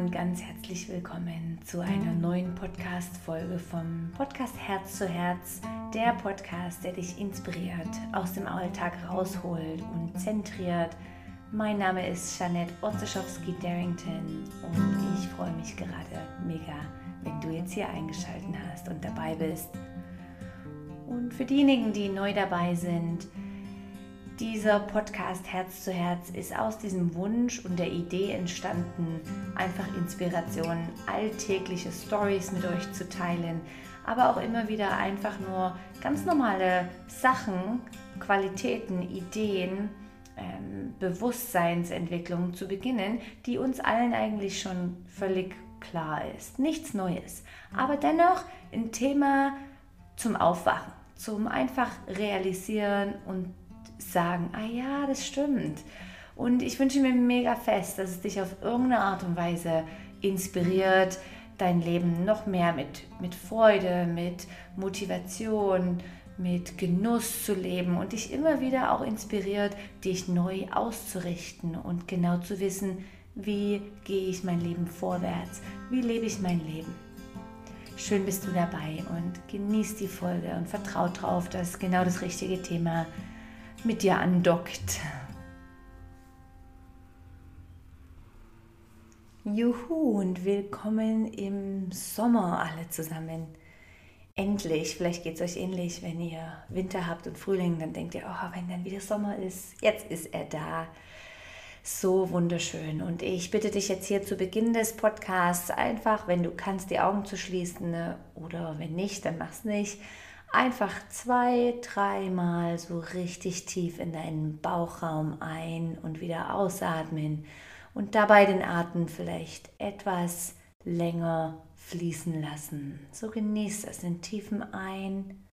und ganz herzlich willkommen zu einer neuen Podcast-Folge vom Podcast Herz zu Herz. Der Podcast, der dich inspiriert, aus dem Alltag rausholt und zentriert. Mein Name ist Janette Otzeschowski-Darrington und ich freue mich gerade mega, wenn du jetzt hier eingeschaltet hast und dabei bist. Und für diejenigen, die neu dabei sind, dieser Podcast Herz zu Herz ist aus diesem Wunsch und der Idee entstanden, einfach Inspirationen, alltägliche Stories mit euch zu teilen, aber auch immer wieder einfach nur ganz normale Sachen, Qualitäten, Ideen, ähm, Bewusstseinsentwicklung zu beginnen, die uns allen eigentlich schon völlig klar ist. Nichts Neues, aber dennoch ein Thema zum Aufwachen, zum einfach realisieren und sagen, ah ja, das stimmt. Und ich wünsche mir mega fest, dass es dich auf irgendeine Art und Weise inspiriert, dein Leben noch mehr mit, mit Freude, mit Motivation, mit Genuss zu leben und dich immer wieder auch inspiriert, dich neu auszurichten und genau zu wissen, wie gehe ich mein Leben vorwärts, wie lebe ich mein Leben. Schön bist du dabei und genieß die Folge und vertrau drauf, dass genau das richtige Thema ist mit dir andockt. Juhu und willkommen im Sommer alle zusammen. Endlich, vielleicht geht es euch ähnlich, wenn ihr Winter habt und Frühling, dann denkt ihr, oh, wenn dann wieder Sommer ist, jetzt ist er da. So wunderschön. Und ich bitte dich jetzt hier zu Beginn des Podcasts einfach, wenn du kannst, die Augen zu schließen ne, oder wenn nicht, dann mach's nicht einfach zwei, dreimal so richtig tief in deinen Bauchraum ein und wieder ausatmen und dabei den Atem vielleicht etwas länger fließen lassen. So genießt das den tiefen Ein,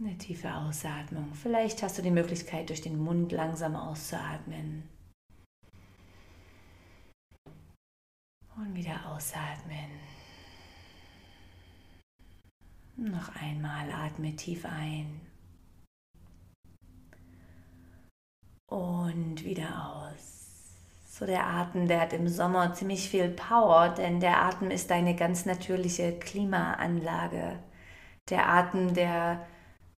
eine tiefe Ausatmung. Vielleicht hast du die Möglichkeit, durch den Mund langsam auszuatmen. Und wieder ausatmen. Noch einmal atme tief ein. Und wieder aus. So der Atem, der hat im Sommer ziemlich viel Power, denn der Atem ist eine ganz natürliche Klimaanlage. Der Atem, der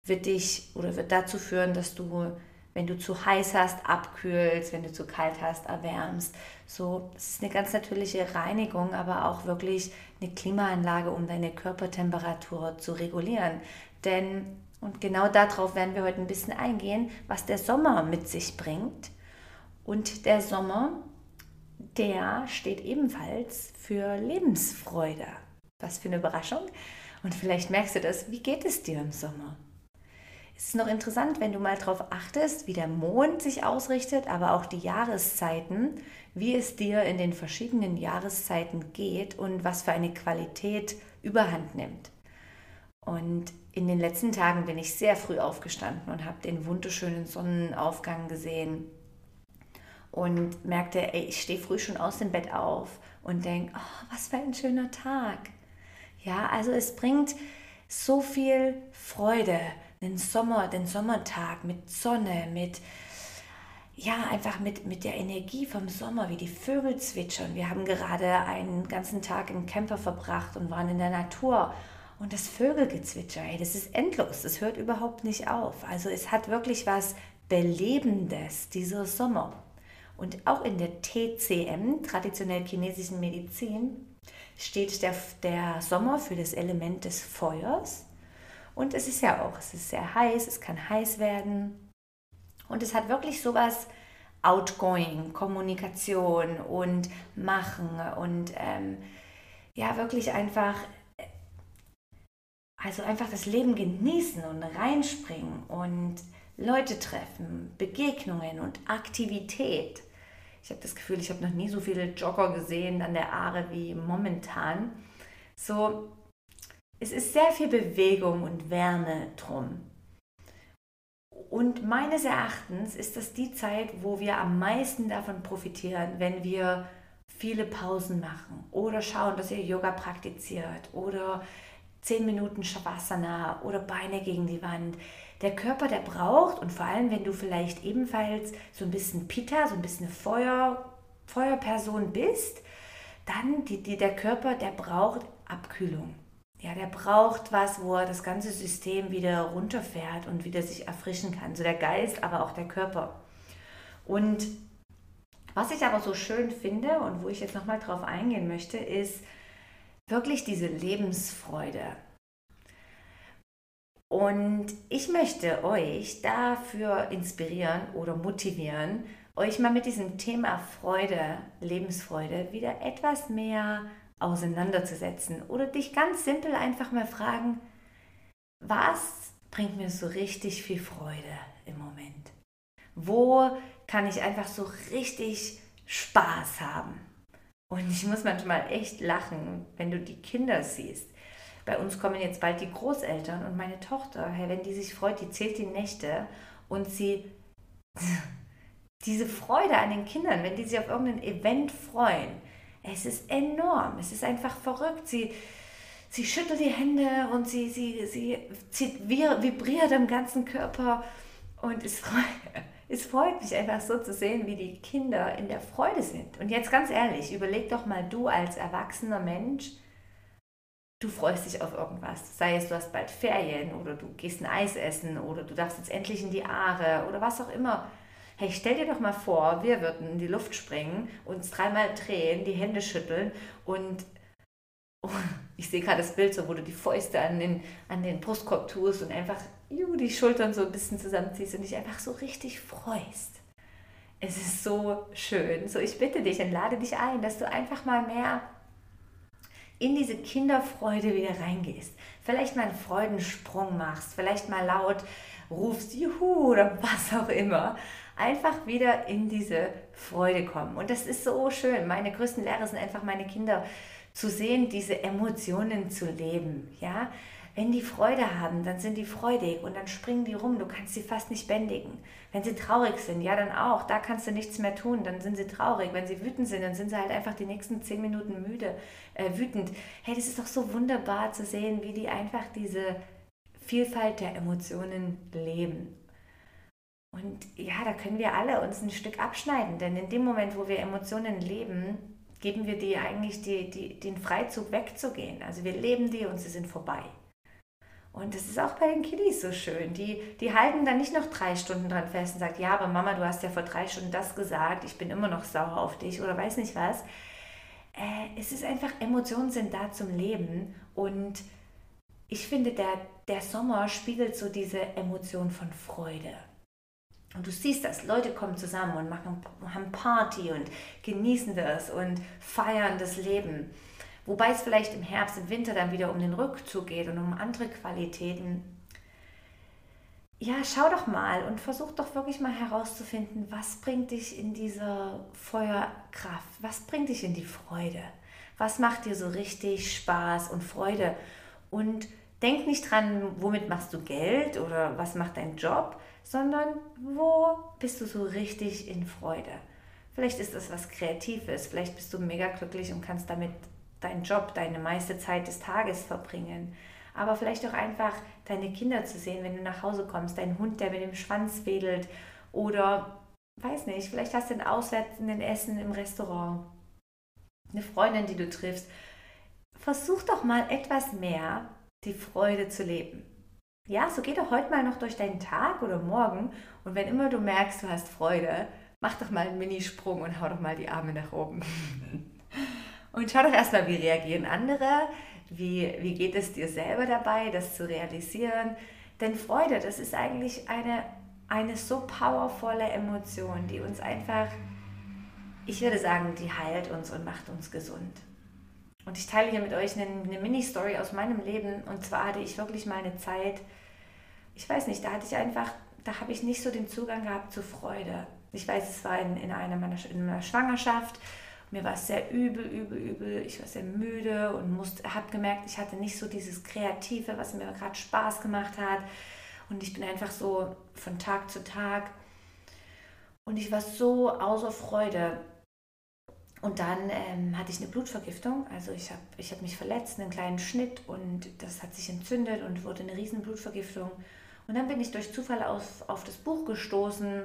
wird dich oder wird dazu führen, dass du wenn du zu heiß hast, abkühlst, wenn du zu kalt hast, erwärmst. So, es ist eine ganz natürliche Reinigung, aber auch wirklich eine Klimaanlage, um deine Körpertemperatur zu regulieren. Denn, und genau darauf werden wir heute ein bisschen eingehen, was der Sommer mit sich bringt. Und der Sommer, der steht ebenfalls für Lebensfreude. Was für eine Überraschung. Und vielleicht merkst du das, wie geht es dir im Sommer? Es ist noch interessant, wenn du mal darauf achtest, wie der Mond sich ausrichtet, aber auch die Jahreszeiten, wie es dir in den verschiedenen Jahreszeiten geht und was für eine Qualität überhand nimmt. Und in den letzten Tagen bin ich sehr früh aufgestanden und habe den wunderschönen Sonnenaufgang gesehen und merkte, ey, ich stehe früh schon aus dem Bett auf und denke, oh, was für ein schöner Tag. Ja, also es bringt so viel Freude, den Sommer, den Sommertag mit Sonne, mit ja, einfach mit, mit der Energie vom Sommer, wie die Vögel zwitschern. Wir haben gerade einen ganzen Tag im Camper verbracht und waren in der Natur. Und das Vögelgezwitscher, ey, das ist endlos, das hört überhaupt nicht auf. Also es hat wirklich was Belebendes, dieser Sommer. Und auch in der TCM, traditionell chinesischen Medizin, steht der, der Sommer für das Element des Feuers und es ist ja auch, es ist sehr heiß, es kann heiß werden. Und es hat wirklich sowas outgoing, Kommunikation und Machen und ähm, ja, wirklich einfach, also einfach das Leben genießen und reinspringen und Leute treffen, Begegnungen und Aktivität. Ich habe das Gefühl, ich habe noch nie so viele Jogger gesehen an der Aare wie momentan. So, es ist sehr viel Bewegung und Wärme drum. Und meines Erachtens ist das die Zeit, wo wir am meisten davon profitieren, wenn wir viele Pausen machen oder schauen, dass ihr Yoga praktiziert oder 10 Minuten Shavasana oder Beine gegen die Wand. Der Körper, der braucht und vor allem, wenn du vielleicht ebenfalls so ein bisschen Pitta, so ein bisschen Feuer Feuerperson bist, dann die, die, der Körper, der braucht Abkühlung. Ja, der braucht was, wo er das ganze System wieder runterfährt und wieder sich erfrischen kann. So der Geist, aber auch der Körper. Und was ich aber so schön finde und wo ich jetzt nochmal drauf eingehen möchte, ist wirklich diese Lebensfreude. Und ich möchte euch dafür inspirieren oder motivieren, euch mal mit diesem Thema Freude, Lebensfreude wieder etwas mehr auseinanderzusetzen oder dich ganz simpel einfach mal fragen, was bringt mir so richtig viel Freude im Moment? Wo kann ich einfach so richtig Spaß haben? Und ich muss manchmal echt lachen, wenn du die Kinder siehst. Bei uns kommen jetzt bald die Großeltern und meine Tochter, hey, wenn die sich freut, die zählt die Nächte und sie diese Freude an den Kindern, wenn die sich auf irgendein Event freuen, es ist enorm, es ist einfach verrückt. Sie, sie schüttelt die Hände und sie, sie, sie, sie vibriert am ganzen Körper und es freut, es freut mich einfach so zu sehen, wie die Kinder in der Freude sind. Und jetzt ganz ehrlich, überleg doch mal du als erwachsener Mensch, du freust dich auf irgendwas. Sei es, du hast bald Ferien oder du gehst ein Eis essen oder du darfst jetzt endlich in die Aare oder was auch immer. Hey, stell dir doch mal vor, wir würden in die Luft springen, uns dreimal drehen, die Hände schütteln und oh, ich sehe gerade das Bild so, wo du die Fäuste an den, an den Brustkorb tust und einfach juh, die Schultern so ein bisschen zusammenziehst und dich einfach so richtig freust. Es ist so schön. So, ich bitte dich und lade dich ein, dass du einfach mal mehr in diese Kinderfreude wieder reingehst. Vielleicht mal einen Freudensprung machst, vielleicht mal laut rufst, juhu oder was auch immer. Einfach wieder in diese Freude kommen. Und das ist so schön. Meine größten Lehrer sind einfach meine Kinder zu sehen, diese Emotionen zu leben. Ja, wenn die Freude haben, dann sind die freudig und dann springen die rum. Du kannst sie fast nicht bändigen. Wenn sie traurig sind, ja, dann auch. Da kannst du nichts mehr tun. Dann sind sie traurig. Wenn sie wütend sind, dann sind sie halt einfach die nächsten zehn Minuten müde, äh, wütend. Hey, das ist doch so wunderbar zu sehen, wie die einfach diese Vielfalt der Emotionen leben. Und ja, da können wir alle uns ein Stück abschneiden, denn in dem Moment, wo wir Emotionen leben, geben wir die eigentlich die, die, den Freizug wegzugehen. Also wir leben die und sie sind vorbei. Und das ist auch bei den Kiddies so schön. Die, die halten dann nicht noch drei Stunden dran fest und sagen, ja, aber Mama, du hast ja vor drei Stunden das gesagt, ich bin immer noch sauer auf dich oder weiß nicht was. Äh, es ist einfach, Emotionen sind da zum Leben und ich finde, der, der Sommer spiegelt so diese Emotion von Freude. Und du siehst das, Leute kommen zusammen und machen, haben Party und genießen das und feiern das Leben. Wobei es vielleicht im Herbst, im Winter dann wieder um den Rückzug geht und um andere Qualitäten. Ja, schau doch mal und versuch doch wirklich mal herauszufinden, was bringt dich in dieser Feuerkraft, was bringt dich in die Freude, was macht dir so richtig Spaß und Freude. Und denk nicht dran, womit machst du Geld oder was macht dein Job, sondern wo bist du so richtig in Freude. Vielleicht ist das was Kreatives, vielleicht bist du mega glücklich und kannst damit deinen Job, deine meiste Zeit des Tages verbringen. Aber vielleicht auch einfach deine Kinder zu sehen, wenn du nach Hause kommst, dein Hund, der mit dem Schwanz wedelt oder weiß nicht, vielleicht hast du ein auswärtigen Essen im Restaurant, eine Freundin, die du triffst. Versuch doch mal etwas mehr die Freude zu leben. Ja, so geh doch heute mal noch durch deinen Tag oder morgen und wenn immer du merkst, du hast Freude, mach doch mal einen Minisprung und hau doch mal die Arme nach oben. Und schau doch erstmal, wie reagieren andere, wie, wie geht es dir selber dabei, das zu realisieren. Denn Freude, das ist eigentlich eine, eine so powervolle Emotion, die uns einfach, ich würde sagen, die heilt uns und macht uns gesund. Und ich teile hier mit euch eine, eine Mini-Story aus meinem Leben. Und zwar hatte ich wirklich mal eine Zeit, ich weiß nicht, da hatte ich einfach, da habe ich nicht so den Zugang gehabt zu Freude. Ich weiß, es war in, in, einer, meiner, in einer Schwangerschaft mir war es sehr übel, übel, übel. Ich war sehr müde und habe gemerkt, ich hatte nicht so dieses Kreative, was mir gerade Spaß gemacht hat. Und ich bin einfach so von Tag zu Tag. Und ich war so außer Freude. Und dann ähm, hatte ich eine Blutvergiftung. Also ich habe ich hab mich verletzt, einen kleinen Schnitt und das hat sich entzündet und wurde eine riesen Blutvergiftung. Und dann bin ich durch Zufall auf, auf das Buch gestoßen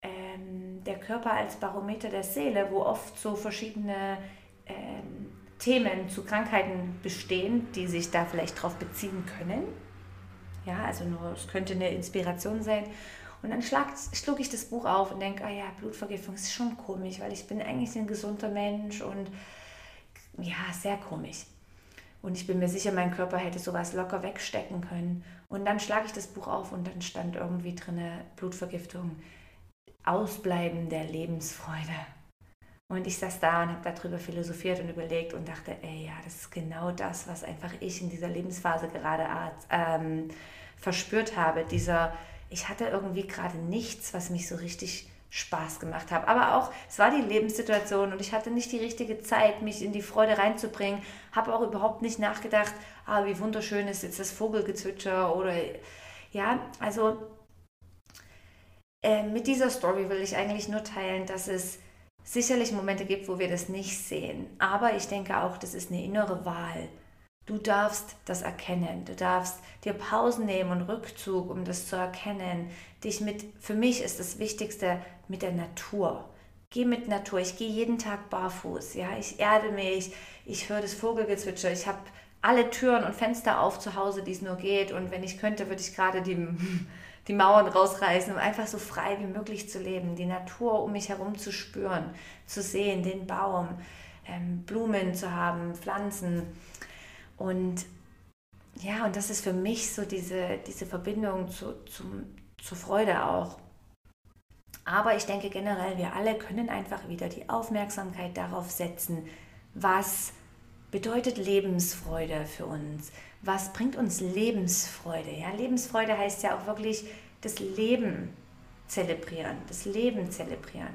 ähm, der Körper als Barometer der Seele, wo oft so verschiedene ähm, Themen zu Krankheiten bestehen, die sich da vielleicht drauf beziehen können. Ja, also nur, es könnte eine Inspiration sein. Und dann schlag, schlug ich das Buch auf und denke, ah ja, Blutvergiftung ist schon komisch, weil ich bin eigentlich ein gesunder Mensch und ja, sehr komisch. Und ich bin mir sicher, mein Körper hätte sowas locker wegstecken können. Und dann schlage ich das Buch auf und dann stand irgendwie drin Blutvergiftung, Ausbleiben der Lebensfreude. Und ich saß da und habe darüber philosophiert und überlegt und dachte, ey, ja, das ist genau das, was einfach ich in dieser Lebensphase gerade ähm, verspürt habe. Dieser, ich hatte irgendwie gerade nichts, was mich so richtig Spaß gemacht hat. Aber auch, es war die Lebenssituation und ich hatte nicht die richtige Zeit, mich in die Freude reinzubringen. Habe auch überhaupt nicht nachgedacht, ah, wie wunderschön ist jetzt das Vogelgezwitscher oder ja, also äh, mit dieser Story will ich eigentlich nur teilen, dass es sicherlich Momente gibt, wo wir das nicht sehen. Aber ich denke auch, das ist eine innere Wahl. Du darfst das erkennen. Du darfst dir Pausen nehmen und Rückzug, um das zu erkennen. Dich mit, für mich ist das Wichtigste mit der Natur. Geh mit Natur. Ich gehe jeden Tag barfuß. Ja, ich erde mich. Ich höre das Vogelgezwitscher. Ich habe alle Türen und Fenster auf zu Hause, die es nur geht. Und wenn ich könnte, würde ich gerade die die Mauern rausreißen, um einfach so frei wie möglich zu leben, die Natur um mich herum zu spüren, zu sehen, den Baum, ähm, Blumen zu haben, Pflanzen. Und ja, und das ist für mich so diese, diese Verbindung zu, zum, zur Freude auch. Aber ich denke generell, wir alle können einfach wieder die Aufmerksamkeit darauf setzen, was bedeutet Lebensfreude für uns? Was bringt uns Lebensfreude? Ja, Lebensfreude heißt ja auch wirklich das Leben zelebrieren, das Leben zelebrieren.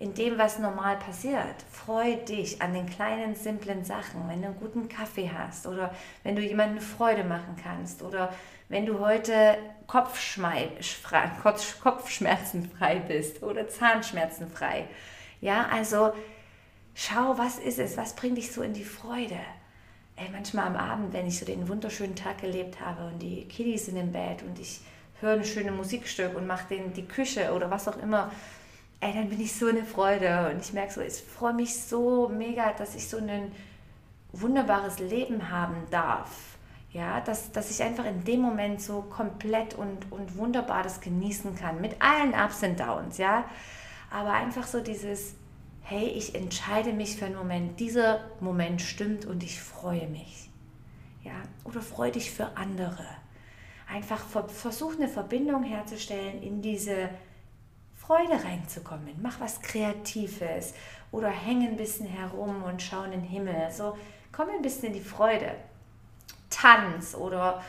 In dem, was normal passiert, freu dich an den kleinen, simplen Sachen, wenn du einen guten Kaffee hast oder wenn du jemandem Freude machen kannst oder wenn du heute kopfschmerzenfrei bist oder zahnschmerzenfrei. Ja, also Schau, was ist es? Was bringt dich so in die Freude? Ey, manchmal am Abend, wenn ich so den wunderschönen Tag gelebt habe und die Kiddies sind im Bett und ich höre ein schönes Musikstück und mache denen die Küche oder was auch immer, ey, dann bin ich so eine Freude und ich merke so, ich freue mich so mega, dass ich so ein wunderbares Leben haben darf. Ja, dass, dass ich einfach in dem Moment so komplett und, und wunderbar das genießen kann, mit allen Ups und Downs, ja. Aber einfach so dieses, hey, ich entscheide mich für einen Moment, dieser Moment stimmt und ich freue mich. Ja, oder freue dich für andere. Einfach versuch eine Verbindung herzustellen, in diese Freude reinzukommen. Mach was Kreatives oder häng ein bisschen herum und schau in den Himmel. So, komm ein bisschen in die Freude. Tanz oder,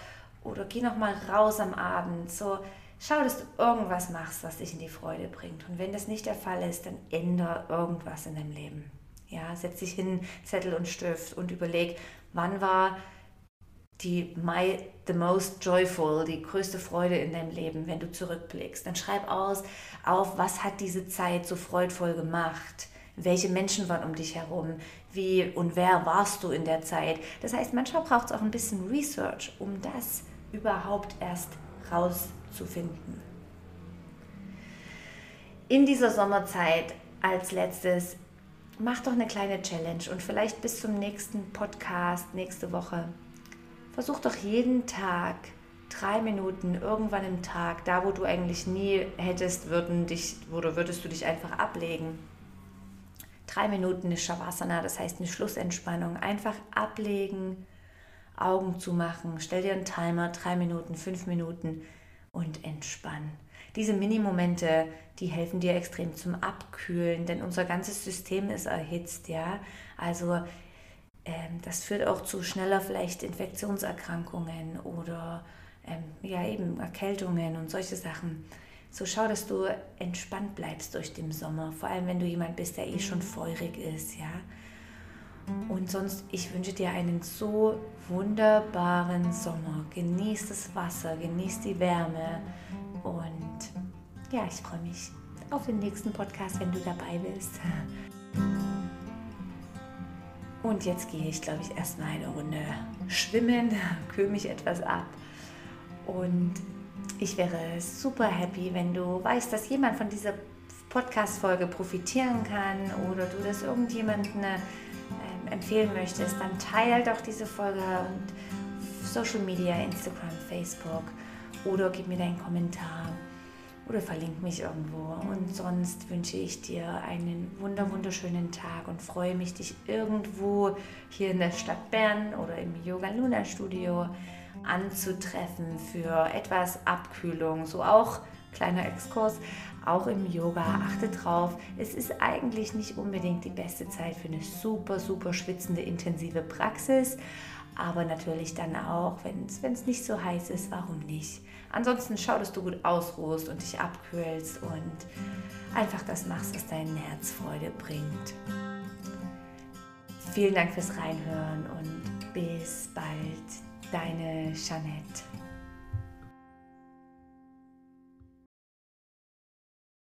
oder geh noch mal raus am Abend. So, Schau, dass du irgendwas machst, was dich in die Freude bringt. Und wenn das nicht der Fall ist, dann ändere irgendwas in deinem Leben. Ja, setz dich hin, Zettel und Stift und überleg, wann war die my, the most joyful, die größte Freude in deinem Leben, wenn du zurückblickst. Dann schreib aus, auf, was hat diese Zeit so freudvoll gemacht? Welche Menschen waren um dich herum? Wie und wer warst du in der Zeit? Das heißt, manchmal braucht es auch ein bisschen Research, um das überhaupt erst rauszufinden zu finden. In dieser Sommerzeit als letztes, mach doch eine kleine Challenge und vielleicht bis zum nächsten Podcast nächste Woche. Versuch doch jeden Tag drei Minuten irgendwann im Tag, da wo du eigentlich nie hättest, würden dich, oder würdest du dich einfach ablegen. Drei Minuten eine Shavasana, das heißt eine Schlussentspannung. Einfach ablegen, Augen zu machen. Stell dir einen Timer, drei Minuten, fünf Minuten und entspannen. Diese Minimomente, die helfen dir extrem zum Abkühlen, denn unser ganzes System ist erhitzt, ja. Also das führt auch zu schneller vielleicht Infektionserkrankungen oder ähm, ja eben Erkältungen und solche Sachen. So schau, dass du entspannt bleibst durch den Sommer, vor allem wenn du jemand bist, der eh schon mhm. feurig ist, ja. Und sonst, ich wünsche dir einen so wunderbaren Sommer. Genieß das Wasser, genieß die Wärme und ja, ich freue mich auf den nächsten Podcast, wenn du dabei bist. Und jetzt gehe ich, glaube ich, erstmal eine Runde schwimmen, kühle mich etwas ab. Und ich wäre super happy, wenn du weißt, dass jemand von dieser Podcast-Folge profitieren kann oder du das irgendjemandem äh, empfehlen möchtest, dann teile doch diese Folge und Social Media, Instagram, Facebook oder gib mir deinen Kommentar oder verlink mich irgendwo. Und sonst wünsche ich dir einen wunder wunderschönen Tag und freue mich, dich irgendwo hier in der Stadt Bern oder im Yoga Luna Studio anzutreffen für etwas Abkühlung. So auch kleiner Exkurs, auch im Yoga. Achte drauf, es ist eigentlich nicht unbedingt die beste Zeit für eine super, super schwitzende, intensive Praxis. Aber natürlich dann auch, wenn es nicht so heiß ist, warum nicht? Ansonsten schau, dass du gut ausruhst und dich abkühlst und einfach das machst, was dein Herz Freude bringt. Vielen Dank fürs Reinhören und bis bald, deine Jeanette.